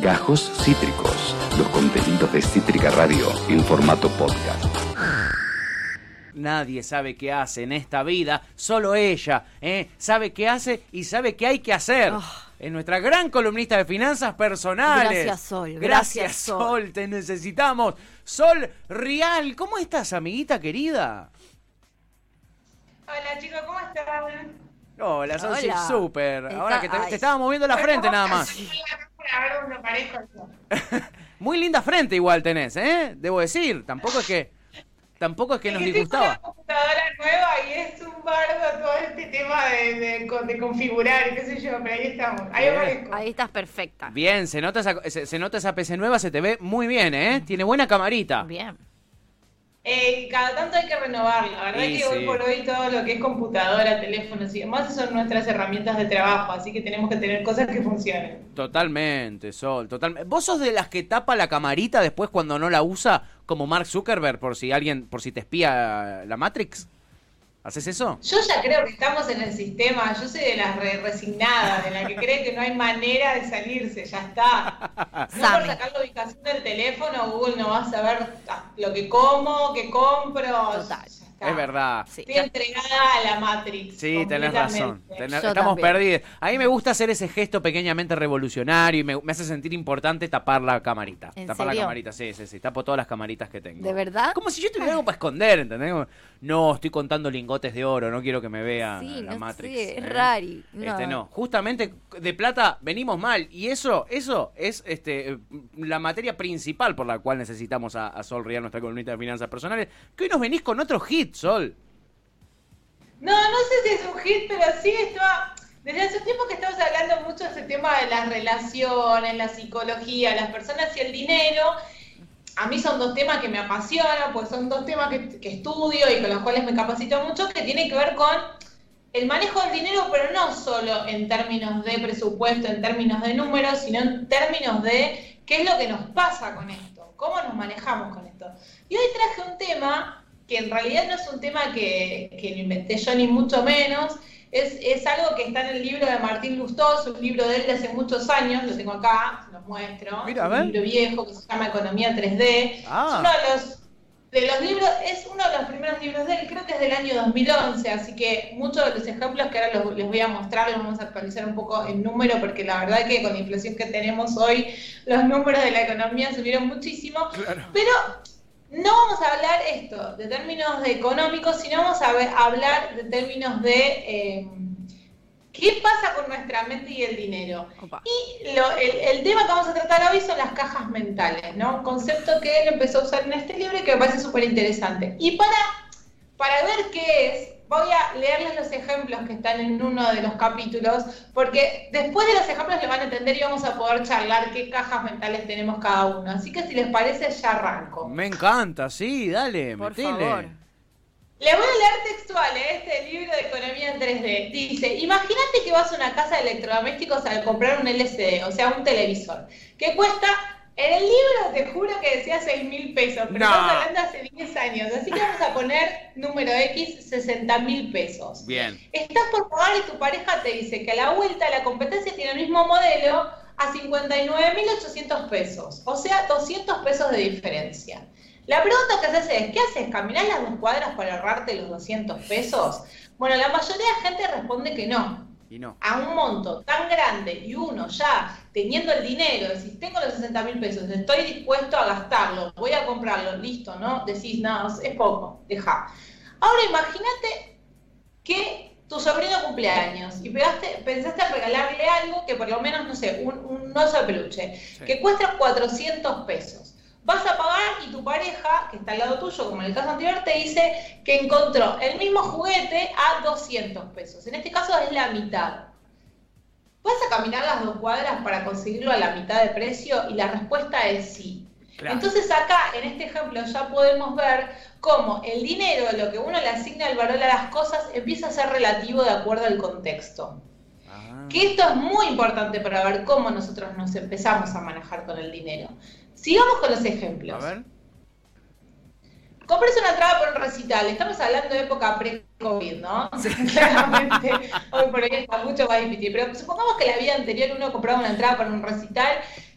Gajos Cítricos, los contenidos de Cítrica Radio en formato podcast. Nadie sabe qué hace en esta vida, solo ella, ¿eh? Sabe qué hace y sabe qué hay que hacer. Ah. Es nuestra gran columnista de finanzas personales. Gracias, Sol. Gracias, Gracias, Sol. Sol. Te necesitamos. Sol Real, ¿cómo estás, amiguita querida? Hola chicos, ¿cómo están? Hola, Hola. súper. Ahora que te, te estaba moviendo la frente nada más. A ver, parejo yo. Muy linda frente igual tenés, ¿eh? Debo decir, tampoco es que tampoco es que Es nos que disgustaba. una computadora nueva y es un bardo todo este tema de, de, de configurar y qué sé yo, pero ahí estamos. Ahí aparezco. Ahí estás perfecta. Bien, se nota esa, se, se nota esa PC nueva, se te ve muy bien, ¿eh? Tiene buena camarita. Bien. Eh, cada tanto hay que renovarla, la verdad que hoy por hoy todo lo que es computadora, teléfonos y demás son nuestras herramientas de trabajo, así que tenemos que tener cosas que funcionen. Totalmente, Sol, totalmente. ¿Vos sos de las que tapa la camarita después cuando no la usa, como Mark Zuckerberg, por si alguien, por si te espía la Matrix? ¿Haces eso? Yo ya creo que estamos en el sistema, yo soy de las re- resignadas, de la que cree que no hay manera de salirse, ya está. No por sacar la ubicación del teléfono, Google no va a saber lo que como, que compro. Total. Es verdad. Sí. Estoy entregada a la Matrix. Sí, tenés razón. Tenés- estamos también. perdidos. A mí me gusta hacer ese gesto pequeñamente revolucionario y me, me hace sentir importante tapar la camarita. ¿En tapar la camarita, sí, sí, sí. Tapo todas las camaritas que tengo. ¿De verdad? Como si yo tuviera algo para esconder, ¿entendés? No, estoy contando lingotes de oro, no quiero que me vea Sí, la no Matrix. sé, es ¿eh? rari. No. Este no, justamente de plata venimos mal y eso, eso es este la materia principal por la cual necesitamos a, a Sol Real, nuestra columnista de finanzas personales. Que hoy nos venís con otro hit, Sol. No, no sé si es un hit, pero sí estaba. Desde hace tiempo que estamos hablando mucho de ese tema de las relaciones, la psicología, las personas y el dinero. A mí son dos temas que me apasionan, pues son dos temas que, que estudio y con los cuales me capacito mucho, que tienen que ver con el manejo del dinero, pero no solo en términos de presupuesto, en términos de números, sino en términos de qué es lo que nos pasa con esto, cómo nos manejamos con esto. Y hoy traje un tema que en realidad no es un tema que, que lo inventé yo ni mucho menos, es, es algo que está en el libro de Martín Lustós, un libro de él de hace muchos años, lo tengo acá, se los muestro, Mira, un libro viejo que se llama Economía 3D, Ah. es uno de los de los libros, es uno de los primeros libros de él, creo que es del año 2011, así que muchos de los ejemplos que ahora los- les voy a mostrar los vamos a actualizar un poco en número, porque la verdad que con la inflación que tenemos hoy, los números de la economía subieron muchísimo, pero no vamos a hablar esto de términos de económicos, sino vamos a ver- hablar de términos de eh, qué pasa con nuestra mente y el dinero. Opa. Y lo- el, el tema que vamos a tratar hoy son las cajas mentales, ¿no? Un concepto que él empezó a usar en este libro y que me parece súper interesante. Y para, para ver qué es, voy a leerles los ejemplos que están en uno de los capítulos, porque después de los ejemplos le van a entender y vamos a poder charlar qué cajas mentales tenemos cada uno. Así que si les parece, ya arranco. Me encanta, sí, dale, Por metele. favor. Les voy a leer textual ¿eh? este libro de economía en 3D. Dice, imagínate que vas a una casa de electrodomésticos a comprar un LCD, o sea, un televisor, que cuesta, en el libro te juro que decía 6 mil pesos, pero No. estamos hablando hace 10 años, así que vamos a poner número X, 60 mil pesos. Bien. Estás por pagar y tu pareja te dice que a la vuelta la competencia tiene el mismo modelo a 59.800 pesos, o sea, 200 pesos de diferencia. La pregunta que haces es, ¿qué haces? ¿Caminás las dos cuadras para ahorrarte los 200 pesos? Bueno, la mayoría de gente responde que no. Y no. A un monto tan grande y uno ya teniendo el dinero, decís, tengo los 60 mil pesos, estoy dispuesto a gastarlo, voy a comprarlo, listo, ¿no? Decís, no, es poco, deja. Ahora imagínate que tu sobrino cumpleaños y pegaste, pensaste en regalarle algo que por lo menos, no sé, un, un oso de peluche, Sí. que cuesta 400 pesos. Vas a pagar y tu pareja, que está al lado tuyo, como en el caso anterior, te dice que encontró el mismo juguete a 200 pesos. En este caso es la mitad. ¿Vas a caminar las dos cuadras para conseguirlo a la mitad de precio? Y la respuesta es sí. Claro. Entonces acá, en este ejemplo, ya podemos ver cómo el dinero, lo que uno le asigna el valor a las cosas, empieza a ser relativo de acuerdo al contexto. Ah. Que esto es muy importante para ver cómo nosotros nos empezamos a manejar con el dinero. Sigamos con los A ejemplos. ver. Compres una entrada por un recital. Estamos hablando de época pre-COVID, ¿no? Claramente, hoy por hoy está mucho más difícil. Pero supongamos que la vida anterior uno compraba una entrada para un recital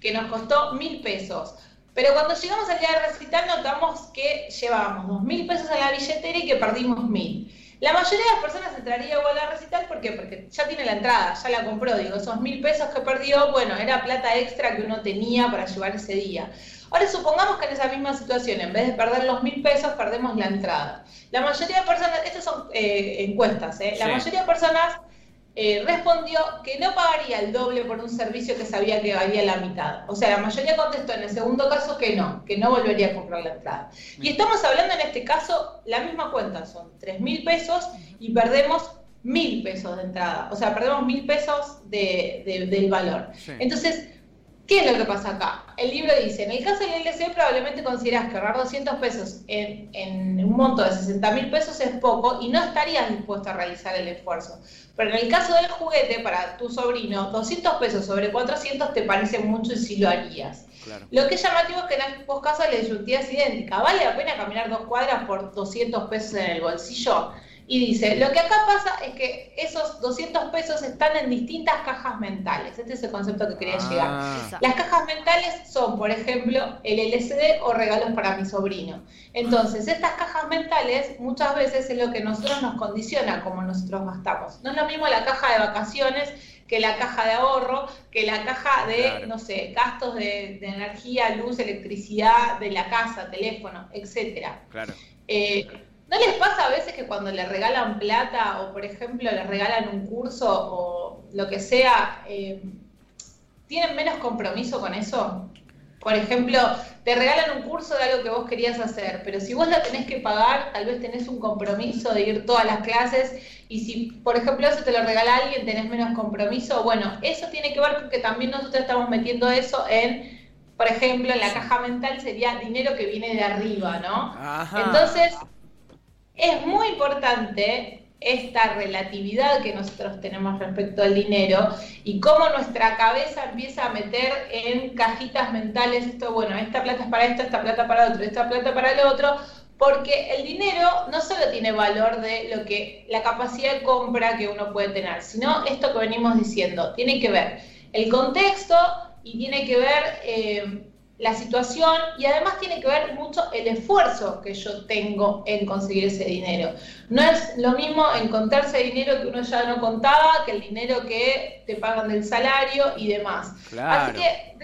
que nos costó mil pesos. Pero cuando llegamos al día de recital notamos que llevábamos dos mil pesos en la billetera y que perdimos mil. La mayoría de las personas entraría igual a recital, ¿por qué? Porque ya tiene la entrada, ya la compró, digo, esos mil pesos que perdió, bueno, era plata extra que uno tenía para llevar ese día. Ahora supongamos que en esa misma situación, en vez de perder los mil pesos, perdemos la entrada. La mayoría de personas, estas son eh, encuestas, ¿eh? la mayoría de personas eh, respondió que no pagaría el doble por un servicio que sabía que valía la mitad. O sea, la mayoría contestó en el segundo caso que no, que no volvería a comprar la entrada. Y estamos hablando en este caso, la misma cuenta, son 3 mil pesos y perdemos mil pesos de entrada. O sea, perdemos mil pesos de, del valor. Entonces, ¿Qué es lo que pasa acá? El libro dice, en el caso del LC probablemente consideras que ahorrar 200 pesos en, en un monto de 60 mil pesos es poco y no estarías dispuesto a realizar el esfuerzo. Pero en el caso del juguete para tu sobrino, 200 pesos sobre 400 te parece mucho y sí lo harías. Lo que es llamativo es que en ambos casos la disyuntiva es idéntica. ¿Vale la pena caminar dos cuadras por 200 pesos en el bolsillo? Y dice, lo que acá pasa es que esos 200 pesos están en distintas cajas mentales. Este es el concepto que quería llegar. Ah. Las cajas mentales son, por ejemplo, el LCD o regalos para mi sobrino. Entonces, estas cajas mentales muchas veces es lo que nosotros nos condiciona como nosotros gastamos. No es lo mismo la caja de vacaciones que la caja de ahorro, que la caja de, no sé, gastos de, energía, luz, electricidad, de la casa, teléfono, etcétera. Claro. Eh, ¿No les pasa a veces que cuando le regalan plata o, por ejemplo, le regalan un curso o lo que sea, eh, tienen menos compromiso con eso? Por ejemplo, te regalan un curso de algo que vos querías hacer, pero si vos la tenés que pagar, tal vez tenés un compromiso de ir todas las clases y si, por ejemplo, eso te lo regala alguien, tenés menos compromiso. Bueno, eso tiene que ver con que también nosotros estamos metiendo eso en, por ejemplo, en la caja mental sería dinero que viene de arriba, ¿no? Entonces, es muy importante esta relatividad que nosotros tenemos respecto al dinero y cómo nuestra cabeza empieza a meter en cajitas mentales esto, bueno, esta plata es para esto, esta plata para otro, esta plata para el otro, porque el dinero no solo tiene valor de lo que la capacidad de compra que uno puede tener, sino esto que venimos diciendo, tiene que ver el contexto y tiene que ver eh, la situación y además tiene que ver mucho el esfuerzo que yo tengo en conseguir ese dinero. No es lo mismo encontrarse dinero que uno ya no contaba que el dinero que te pagan del salario y demás. Así que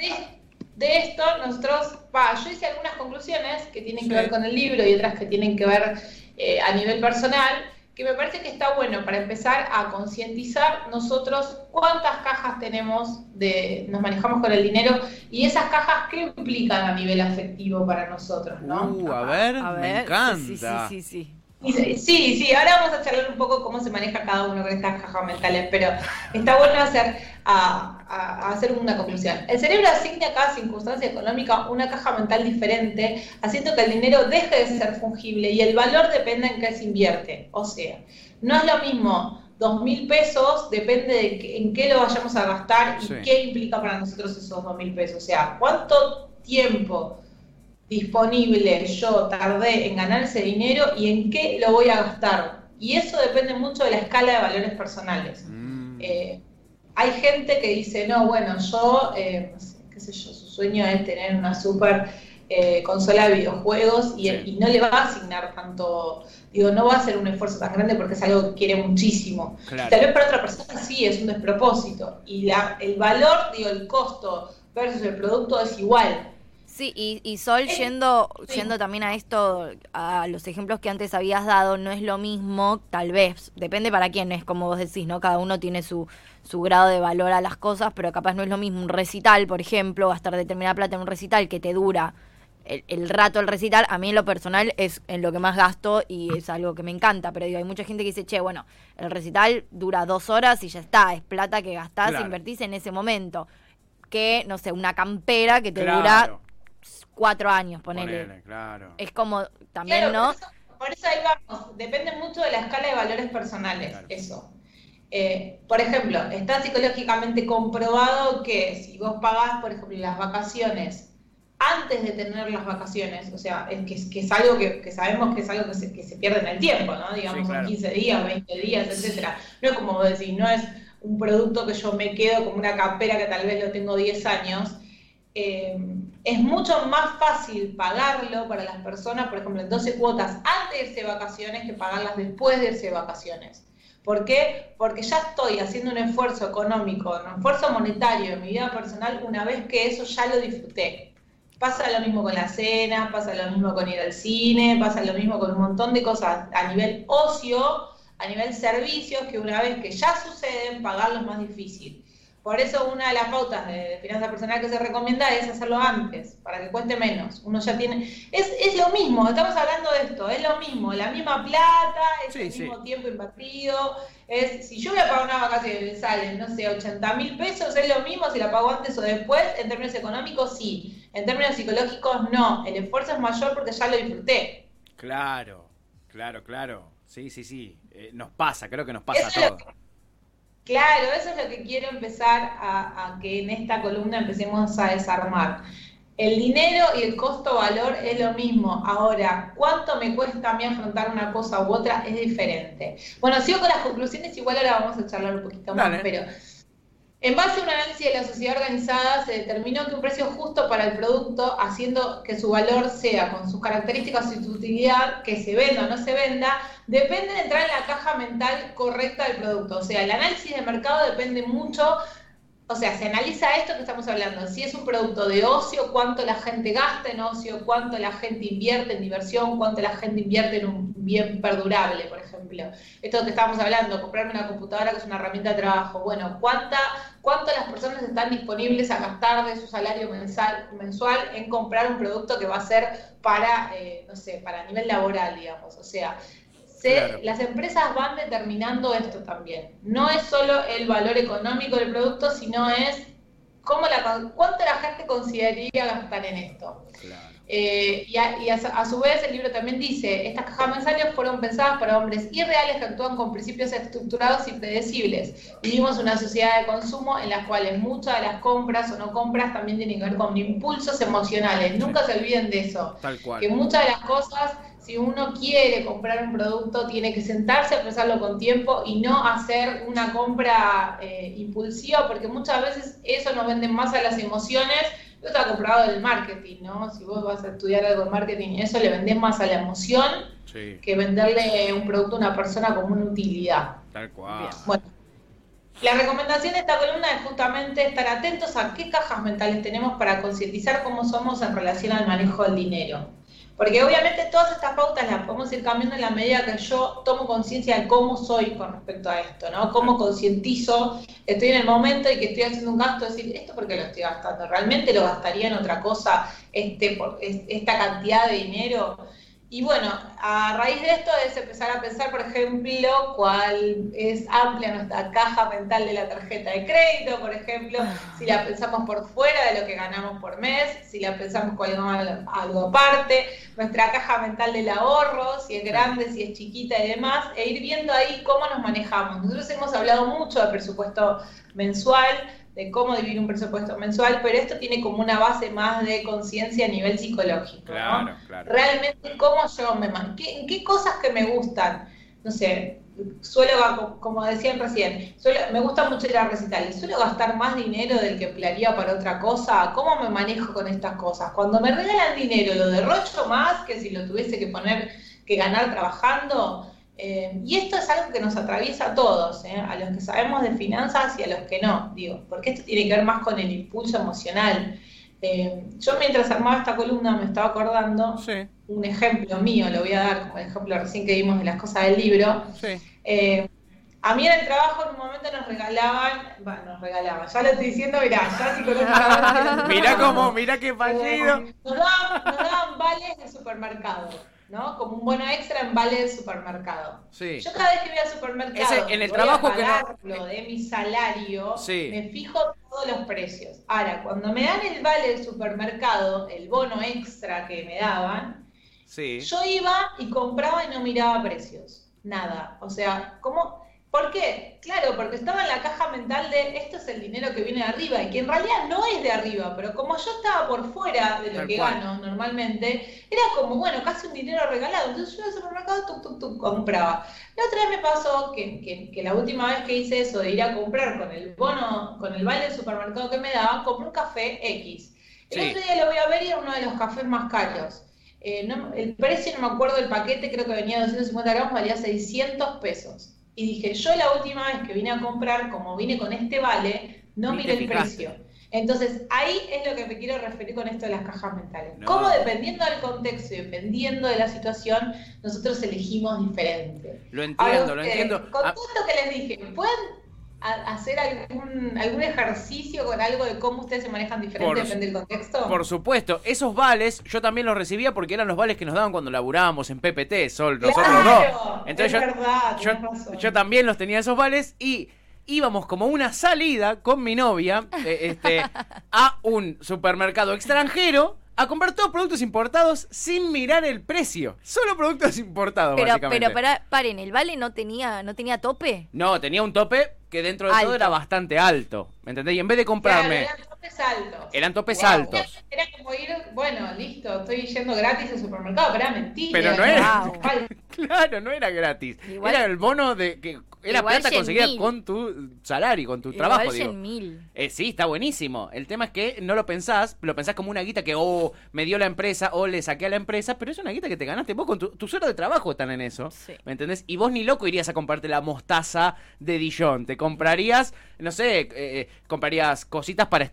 de, esto nosotros, pa, yo hice algunas conclusiones que tienen que ver con el libro y otras que tienen que ver eh, a nivel personal que me parece que está bueno para empezar a concientizar nosotros cuántas cajas tenemos de, nos manejamos con el dinero y esas cajas qué implican a nivel afectivo para nosotros, ¿no? Uh, a ver, me encanta. Sí, sí, sí. Sí, sí, ahora vamos a charlar un poco cómo se maneja cada uno con estas cajas mentales, pero está bueno hacer, a, hacer una conclusión. El cerebro asigna a cada circunstancia económica una caja mental diferente, haciendo que el dinero deje de ser fungible y el valor dependa en qué se invierte. O sea, no es lo mismo dos mil pesos, depende de en qué lo vayamos a gastar y qué implica para nosotros esos dos mil pesos. O sea, cuánto tiempo disponible yo tardé en ganar ese dinero y en qué lo voy a gastar. Y eso depende mucho de la escala de valores personales. Mm. Eh, hay gente que dice, no, bueno, yo, eh, qué sé yo, su sueño es tener una super eh, consola de videojuegos y, no le va a asignar tanto, digo, no va a hacer un esfuerzo tan grande porque es algo que quiere muchísimo. Tal vez para otra persona sí es un despropósito. Y la, el valor, digo, el costo versus el producto es igual. Sí, y, Sol, eh, yendo, yendo también a esto, a los ejemplos que antes habías dado, no es lo mismo, tal vez, depende para quién, es como vos decís, ¿no? Cada uno tiene su, su grado de valor a las cosas, pero capaz no es lo mismo un recital, por ejemplo, gastar determinada plata en un recital que te dura el, rato el recital, a mí en lo personal es en lo que más gasto y es algo que me encanta, pero digo, hay mucha gente que dice, che, bueno, el recital dura dos horas y ya está, es plata que gastás, invertís en ese momento. Que, no sé, una campera que te dura cuatro años, ponele. claro. Es como también, ¿no? Por eso, ahí vamos, depende mucho de la escala de valores personales, eso. Eh, por ejemplo, está psicológicamente comprobado que si vos pagás, por ejemplo, las vacaciones antes de tener las vacaciones, o sea, es que, que es algo que, sabemos que es algo que se, que se, pierde en el tiempo, ¿no? Digamos, son 15 días, 20 días, etcétera. No es como vos decís, no es un producto que yo me quedo como una campera que tal vez lo tengo 10 años, eh, es mucho más fácil pagarlo para las personas, por ejemplo, en 12 cuotas antes de irse vacaciones que pagarlas después de irse vacaciones. ¿Por qué? Porque ya estoy haciendo un esfuerzo económico, un esfuerzo monetario en mi vida personal una vez que eso ya lo disfruté. Pasa lo mismo con la cena, pasa lo mismo con ir al cine, pasa lo mismo con un montón de cosas a nivel ocio, a nivel servicios, que una vez que ya suceden, pagarlo es más difícil. Por eso una de las pautas de, finanza personal que se recomienda es hacerlo antes, para que cueste menos. Uno ya tiene... Es, es lo mismo, estamos hablando de esto, es lo mismo, la misma plata, es el mismo tiempo invertido. Es, si yo voy a pagar una vacación y salen, no sé, 80 mil pesos, es lo mismo si la pago antes o después. En términos económicos, sí. En términos psicológicos, no. El esfuerzo es mayor porque ya lo disfruté. Claro, claro, claro. Sí, sí, sí. Eh, nos pasa, creo que nos pasa a todos. Claro, eso es lo que quiero empezar a, que en esta columna empecemos a desarmar. El dinero y el costo-valor es lo mismo. Ahora, ¿cuánto me cuesta a mí afrontar una cosa u otra? Es diferente. Bueno, sigo con las conclusiones, igual ahora vamos a charlar un poquito más, pero en base a un análisis de la sociedad organizada, se determinó que un precio justo para el producto, haciendo que su valor sea con sus características y su utilidad, que se venda o no se venda, depende de entrar en la caja mental correcta del producto. O sea, el análisis de mercado depende mucho o sea, se analiza esto que estamos hablando, si es un producto de ocio, cuánto la gente gasta en ocio, cuánto la gente invierte en diversión, cuánto la gente invierte en un bien perdurable, por ejemplo. Esto que estamos hablando, comprarme una computadora que es una herramienta de trabajo. Bueno, ¿cuánta, ¿cuánto las personas están disponibles a gastar de su salario mensual, mensual en comprar un producto que va a ser para, eh, no sé, para nivel laboral, digamos? O sea, las empresas van determinando esto también. No es solo el valor económico del producto, sino es cómo la, cuánto la gente consideraría gastar en esto. Eh, y, a, su vez el libro también dice, estas cajas mensuales fueron pensadas para hombres irreales que actúan con principios estructurados y predecibles. Vivimos una sociedad de consumo en la cual muchas de las compras o no compras también tienen que ver con impulsos emocionales. Nunca se olviden de eso. Que muchas de las cosas si uno quiere comprar un producto, tiene que sentarse a pensarlo con tiempo y no hacer una compra eh, impulsiva, porque muchas veces eso nos vende más a las emociones. Eso está comprado del marketing, ¿no? Si vos vas a estudiar algo de marketing, eso le vendés más a la emoción que venderle un producto a una persona como una utilidad. Tal cual. Bueno, la recomendación de esta columna es justamente estar atentos a qué cajas mentales tenemos para concientizar cómo somos en relación al manejo del dinero. Porque obviamente todas estas pautas las podemos ir cambiando en la medida que yo tomo conciencia de cómo soy con respecto a esto, ¿no? Cómo concientizo, estoy en el momento y que estoy haciendo un gasto, decir, ¿esto por qué lo estoy gastando? ¿Realmente lo gastaría en otra cosa este, por, esta cantidad de dinero? Y bueno, a raíz de esto es empezar a pensar, por ejemplo, cuál es amplia nuestra caja mental de la tarjeta de crédito, por ejemplo, si la pensamos por fuera de lo que ganamos por mes, si la pensamos con algo, algo aparte, nuestra caja mental del ahorro, si es grande, si es chiquita y demás, e ir viendo ahí cómo nos manejamos. Nosotros hemos hablado mucho de presupuesto mensual, de cómo dividir un presupuesto mensual, pero esto tiene como una base más de conciencia a nivel psicológico. Claro, claro. Realmente, cómo yo me ¿Qué, ¿Qué cosas que me gustan? No sé, suelo, como decían recién, me gusta mucho ir a recitales, suelo gastar más dinero del que emplearía para otra cosa, ¿cómo me manejo con estas cosas? Cuando me regalan dinero, ¿lo derrocho más que si lo tuviese que poner, que ganar trabajando? Eh, y esto es algo que nos atraviesa a todos, ¿eh? a los que sabemos de finanzas y a los que no, digo, porque esto tiene que ver más con el impulso emocional. Eh, yo mientras armaba esta columna me estaba acordando un ejemplo mío, lo voy a dar como el ejemplo recién que vimos de las cosas del libro. a mí en el trabajo en un momento nos regalaban, bueno, nos regalaban, ya lo estoy diciendo, mirá, ya psicológicamente. mirá cómo, mirá qué fallido. nos, daban, nos daban vales de supermercado. ¿No? Como un bono extra en vale del supermercado. Yo cada vez que voy al supermercado en el trabajo que no... de mi salario, me fijo todos los precios. Ahora, cuando me dan el vale del supermercado, el bono extra que me daban, yo iba y compraba y no miraba precios. Nada. O sea, ¿cómo? ¿Por qué? Claro, porque estaba en la caja mental de esto es el dinero que viene de arriba y que en realidad no es de arriba, pero como yo estaba por fuera de lo que gano normalmente, era como, bueno, casi un dinero regalado. Entonces yo en el supermercado tuk, tuk, tuk, compraba. La otra vez me pasó que, que, la última vez que hice eso de ir a comprar con el bono, con el vale del supermercado que me daba, compré un café X. El Sí. otro día lo voy a ver y era uno de los cafés más caros. Eh, no- el precio, no me acuerdo del paquete, creo que venía 250 gramos, valía 600 pesos. Y dije, yo la última vez que vine a comprar, como vine con este vale, no miré el precio. Entonces, ahí es lo que me quiero referir con esto de las cajas mentales. No. Cómo dependiendo del contexto y dependiendo de la situación, nosotros elegimos diferente. Lo Ahora entiendo, lo entiendo. Con Ah, todo esto que les dije, ¿pueden a- hacer algún, algún ejercicio con algo de cómo ustedes se manejan diferente Por- depende del contexto? Por supuesto, esos vales yo también los recibía porque eran los vales que nos daban cuando laburábamos en PPT, Sol, nosotros Claro, dos. Entonces es yo, verdad, yo, tenés razón. yo también los tenía esos vales y íbamos como una salida con mi novia eh, este, a un supermercado extranjero a comprar todos productos importados sin mirar el precio. Solo productos importados, Pero, básicamente. pero para, paren, ¿el vale no tenía, no tenía tope? No, tenía un tope que dentro de Alto. todo era bastante alto. ¿Me entendés? Y en vez de comprarme... Claro, topes altos. Eran topes Wow. altos. Era como ir, bueno, listo, estoy yendo gratis al supermercado, pero era mentira. Pero no era. Wow. Claro, no era gratis. Igual- era el bono de que era plata conseguida mil. con tu salario, con tu Igual trabajo, 100 digo. mil. Eh, sí, está buenísimo. El tema es que no lo pensás, lo pensás como una guita que, oh, me dio la empresa o le saqué a la empresa, pero es una guita que te ganaste vos con tu, tu sueldo de trabajo están en eso. Sí. ¿Me entendés? Y vos ni loco irías a comprarte la mostaza de Dijon. Te comprarías, no sé, eh, eh, comprarías cositas para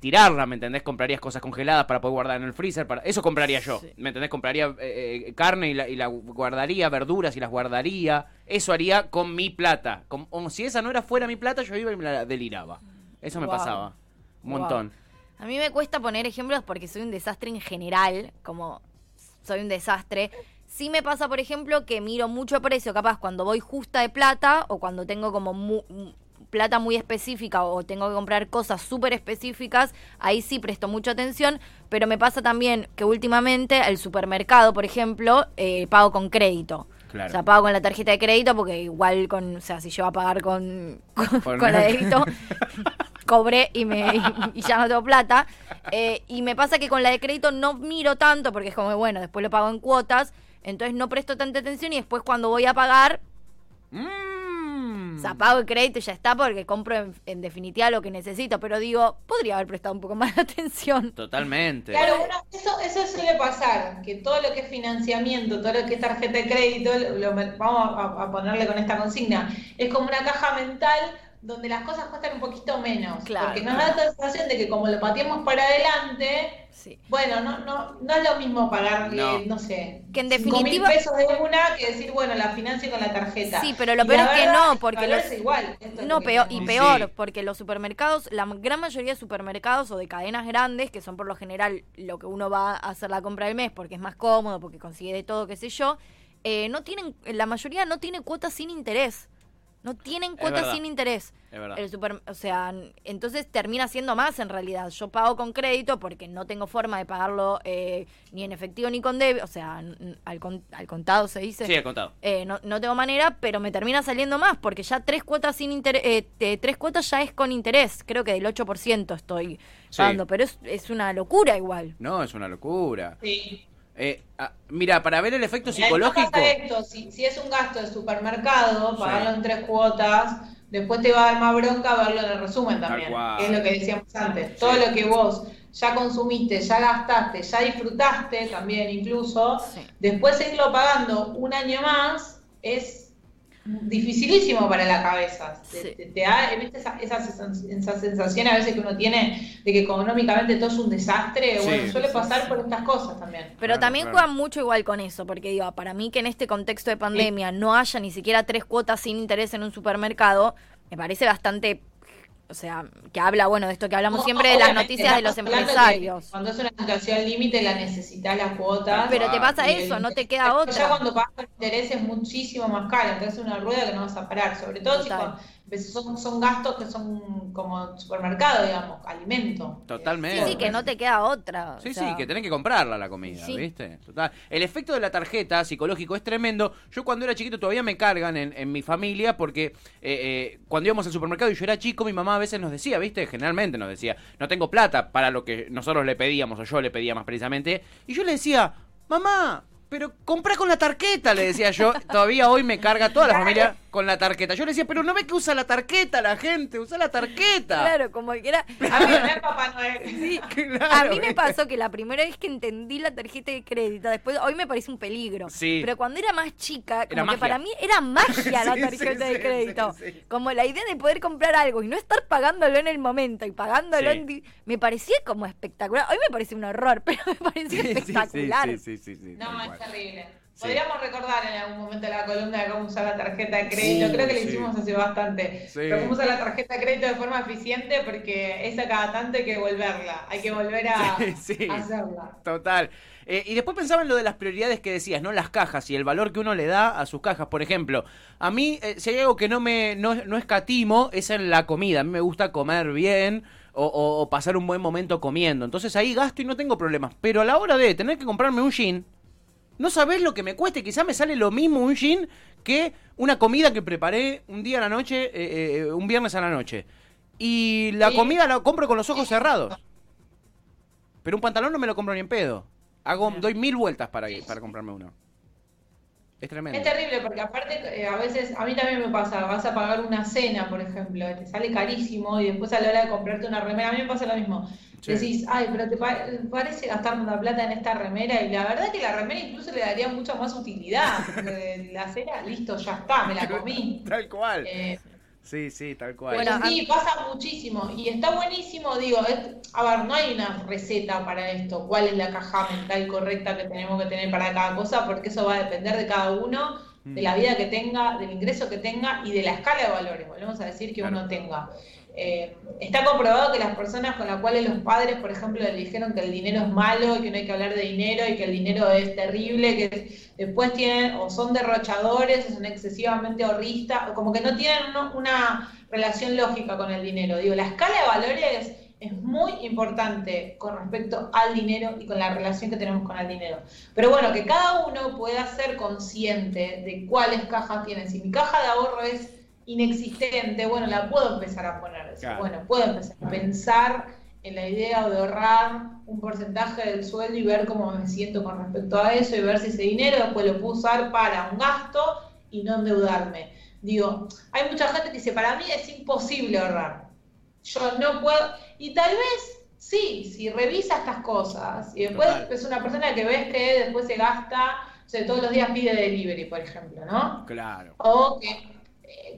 ¿me entendés? Comprarías cosas congeladas para poder guardar en el freezer. Para... Eso compraría yo. Sí. ¿Me entendés? Compraría eh, eh, carne y la, y la guardaría, verduras y las guardaría. Eso haría con mi plata. Con- o si esa no era fuera mi plata, yo iba y me la deliraba. Eso me Wow. pasaba. Un Wow. montón. A mí me cuesta poner ejemplos porque soy un desastre en general, como soy un desastre. Sí me pasa, por ejemplo, que miro mucho precio, capaz cuando voy justa de plata o cuando tengo como mu- plata muy específica o tengo que comprar cosas súper específicas, ahí sí presto mucha atención, pero me pasa también que últimamente el supermercado, por ejemplo, eh, pago con crédito. Claro. O sea, pago con la tarjeta de crédito porque igual con, o sea, si yo voy a pagar con, con, la de débito, cobré y, me, y, y ya no tengo plata. Eh, y me pasa que con la de crédito no miro tanto porque es como, bueno, después lo pago en cuotas, entonces no presto tanta atención y después cuando voy a pagar, Mm. O sea, pago el crédito y ya está porque compro en, en definitiva lo que necesito, pero digo, podría haber prestado un poco más de atención. Totalmente. Claro, bueno, eso, eso suele pasar, que todo lo que es financiamiento, todo lo que es tarjeta de crédito, lo- lo- vamos a, a ponerle con esta consigna, es como una caja mental donde las cosas cuestan un poquito menos. Claro. Porque nos da la sensación de que como lo pateamos para adelante, Sí. bueno, no, no, no es lo mismo pagarle, No. no, sé, Que en cinco mil definitiva- pesos de una que decir, bueno, la financio con la tarjeta. Sí, pero lo Y peor es que no, porque los- es igual. No, peor, y peor, Sí. porque los supermercados, la gran mayoría de supermercados o de cadenas grandes, que son por lo general lo que uno va a hacer la compra del mes porque es más cómodo, porque consigue de todo, qué sé yo, eh, no tienen, la mayoría no tiene cuotas sin interés. No tienen cuotas sin interés. Es verdad. El super, o sea, entonces termina siendo más en realidad. Yo pago con crédito porque no tengo forma de pagarlo eh, ni en efectivo ni con débito, o sea, al, con- al contado se dice. Sí, he contado. Eh, no, no tengo manera, pero me termina saliendo más, porque ya tres cuotas sin interés, eh, tres cuotas ya es con interés, creo que del 8% estoy Sí. pagando, pero es, es una locura igual. No, es una locura. Sí. Eh, ah, mira, para ver el efecto psicológico. pasa esto, si, si es un gasto de supermercado, Sí. pagarlo en tres cuotas, después te va a dar más bronca verlo en el resumen también. que es lo que decíamos antes. Todo lo que vos ya consumiste, ya gastaste, ya disfrutaste también incluso, Sí. después seguirlo pagando un año más es dificilísimo para la cabeza. Te, Sí. te- te da ¿viste esa, esa, esa sensación a veces que uno tiene de que económicamente todo es un desastre. Sí, bueno, suele sí, pasar sí. por estas cosas también. Pero Claro, también claro. juegan mucho igual con eso, porque digo, para mí que en este contexto de pandemia no haya ni siquiera tres cuotas sin interés en un supermercado, me parece bastante, o sea, que habla, bueno, de esto que hablamos siempre de las noticias de los empresarios. Cuando es una situación límite la necesitas las cuotas. Pero te pasa el eso, no te queda Ya otra. cuando pagas el interés es muchísimo más caro, entonces es una rueda que no vas a parar. Sobre todo si. Con- son, son gastos que son como supermercado, digamos, alimento. Totalmente. Sí, sí, que no te queda otra. o Sí, sea, sí, que tenés que comprarla la comida, Sí. ¿viste? Total. El efecto de la tarjeta psicológico es tremendo. Yo cuando era chiquito todavía me cargan en, en mi familia porque eh, eh, cuando íbamos al supermercado y yo era chico, mi mamá a veces nos decía, ¿viste? Generalmente nos decía, no tengo plata para lo que nosotros le pedíamos o yo le pedía más precisamente. Y yo le decía, mamá, pero compra con la tarjeta, le decía yo. Todavía hoy me carga toda la familia con la tarjeta. Yo le decía, pero no ve que usa la tarjeta la gente, usa la tarjeta. Claro, como que era. A mí. Sí, Claro, a mí me pasó que la primera vez que entendí la tarjeta de crédito, después hoy me parece un peligro. Sí. Pero cuando era más chica, como Era que magia. para mí era magia la tarjeta sí, de crédito. sí, sí. Como la idea de poder comprar algo y no estar pagándolo en el momento y pagándolo Sí. en di- me parecía como espectacular. Hoy me parece un horror, pero me parecía Sí, sí, sí, espectacular. Sí, sí, sí, sí, No, es terrible. Podríamos recordar en algún momento la columna de cómo usar la tarjeta de crédito. Creo que lo hicimos hace bastante. Pero cómo usar la tarjeta de crédito de forma eficiente porque esa cada tanto hay que volverla. Hay que volver a, hacerla. Total. Eh, y después pensaba en lo de las prioridades que decías, ¿no? Las cajas y el valor que uno le da a sus cajas. Por ejemplo, a mí, eh, si hay algo que no me no, no escatimo, es en la comida. A mí me gusta comer bien o, o- o pasar un buen momento comiendo. Entonces ahí gasto y no tengo problemas. Pero a la hora de tener que comprarme un gin, no sabés lo que me cueste. Quizá me sale lo mismo un gin que una comida que preparé un día a la noche, eh, eh, un viernes a la noche. Y la Sí. comida la compro con los ojos cerrados. Pero un pantalón no me lo compro ni en pedo. Hago, doy mil vueltas para, para comprarme uno. Es tremendo. Es terrible porque aparte eh, a veces, a mí también me pasa, vas a pagar una cena, por ejemplo, te sale carísimo y después a la hora de comprarte una remera, a mí me pasa lo mismo. Sí. Decís, ay, pero te pa- parece gastarme una plata en esta remera y la verdad que la remera incluso le daría mucha más utilidad. porque La cena, listo, ya está, me la comí. Tal cual. Eh, Sí, sí, tal cual. Bueno, sí, pasa muchísimo y está buenísimo, digo, es- a ver, no hay una receta para esto, cuál es la caja mental correcta que tenemos que tener para cada cosa, porque eso va a depender de cada uno, de la vida que tenga, del ingreso que tenga y de la escala de valores, volvemos a decir que Claro. uno tenga. Eh, está comprobado que las personas con las cuales los padres, por ejemplo, le dijeron que el dinero es malo que no hay que hablar de dinero y que el dinero es terrible, que después tienen o son derrochadores o son excesivamente ahorristas, o como que no tienen una relación lógica con el dinero. Digo, la escala de valores es muy importante con respecto al dinero y con la relación que tenemos con el dinero. Pero bueno, que cada uno pueda ser consciente de cuáles cajas tiene. Si mi caja de ahorro es inexistente, bueno, la puedo empezar a poner. Decir, Claro. Bueno, puedo empezar a pensar en la idea de ahorrar un porcentaje del sueldo y ver cómo me siento con respecto a eso y ver si ese dinero después lo puedo usar para un gasto y no endeudarme. Digo, hay mucha gente que dice, para mí es imposible ahorrar. Yo no puedo, y tal vez sí, si revisa estas cosas y después Total. es una persona que ves que después se gasta, o sea, todos los días pide delivery, por ejemplo, ¿no? Claro. O que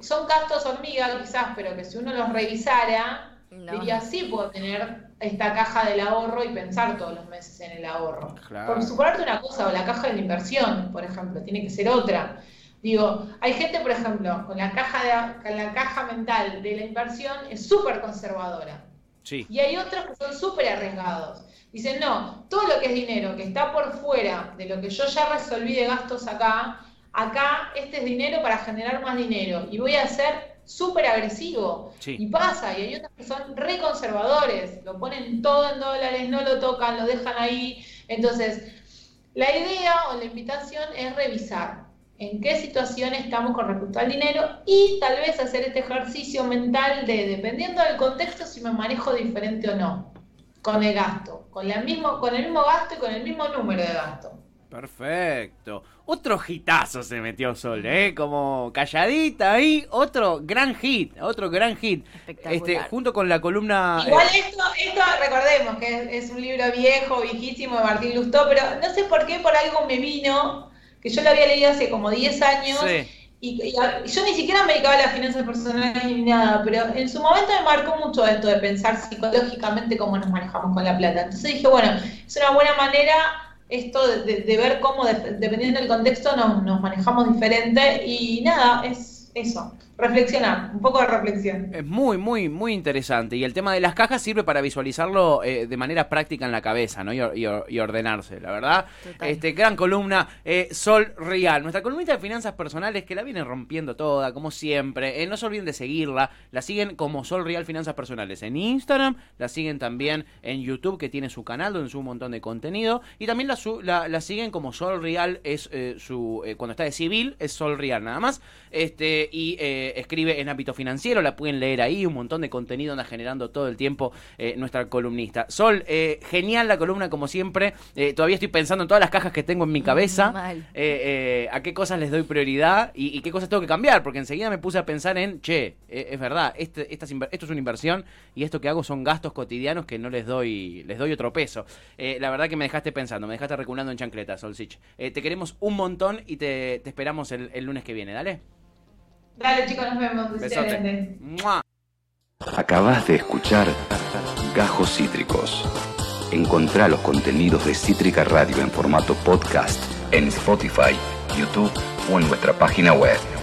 son gastos hormigas quizás, pero que si uno los revisara, No. diría, sí puedo tener esta caja del ahorro y pensar todos los meses en el ahorro. Claro. Por suponerte una cosa, o la caja de la inversión, por ejemplo, tiene que ser otra. Digo, hay gente, por ejemplo, con la caja, de, con la caja mental de la inversión es súper conservadora. Sí. Y hay otros que son súper arriesgados. Dicen, no, todo lo que es dinero que está por fuera de lo que yo ya resolví de gastos acá, acá este es dinero para generar más dinero. Y voy a ser súper agresivo. Sí. Y pasa, y hay otros que son re conservadores, lo ponen todo en dólares, no lo tocan, lo dejan ahí. Entonces, la idea o la invitación es revisar en qué situación estamos con respecto al dinero y tal vez hacer este ejercicio mental de, dependiendo del contexto, si me manejo diferente o no con el gasto, con, la mismo, con el mismo gasto y con el mismo número de gasto. Perfecto. Otro hitazo se metió Sol, ¿eh? Como calladita ahí. Otro gran hit. Otro gran hit. Espectacular. Este, junto con la columna. Igual eh, esto, esto recordemos que es, es un libro viejo, viejísimo de Martín Lustó, pero no sé por qué por algo me vino, que yo lo había leído hace como 10 años, Sí. y, y a- yo ni siquiera me dedicaba a las finanzas personales ni nada, pero en su momento me marcó mucho esto de pensar psicológicamente cómo nos manejamos con la plata. Entonces dije, bueno, es una buena manera esto de, de- ver cómo, de- dependiendo del contexto, nos, nos manejamos diferente, y nada, es eso, reflexionar, un poco de reflexión. Es muy, muy, muy interesante. Y el tema de las cajas sirve para visualizarlo eh, de manera práctica en la cabeza, ¿no? Y, or- y or- y ordenarse, la verdad. Total. Este, gran columna, eh, Sol Real. Nuestra columnita de finanzas personales que la viene rompiendo toda, como siempre. Eh, no se olviden de seguirla. La siguen como Sol Real Finanzas Personales en Instagram. La siguen también en YouTube, que tiene su canal donde sube un montón de contenido. Y también la, su- la, la siguen como Sol Real, es eh, su. eh, cuando está de civil, es Sol Real nada más. Este, y eh, escribe en ámbito financiero, la pueden leer ahí, un montón de contenido anda generando todo el tiempo eh, nuestra columnista. Sol, eh, genial la columna como siempre, eh, todavía estoy pensando en todas las cajas que tengo en mi cabeza, Mal. eh, eh, a qué cosas les doy prioridad y, y qué cosas tengo que cambiar, porque enseguida me puse a pensar en, che, es verdad, este, esta esto es una inversión y esto que hago son gastos cotidianos que no les doy, les doy otro peso. Eh, la verdad que me dejaste pensando, me dejaste reculando en chancleta, Solsich. Eh, te queremos un montón y te, te esperamos el, el lunes que viene, dale. Dale, chicos, nos vemos. Besote. Acabas de escuchar Gajos Cítricos. Encontrá los contenidos de Cítrica Radio en formato podcast en Spotify, YouTube o en nuestra página web.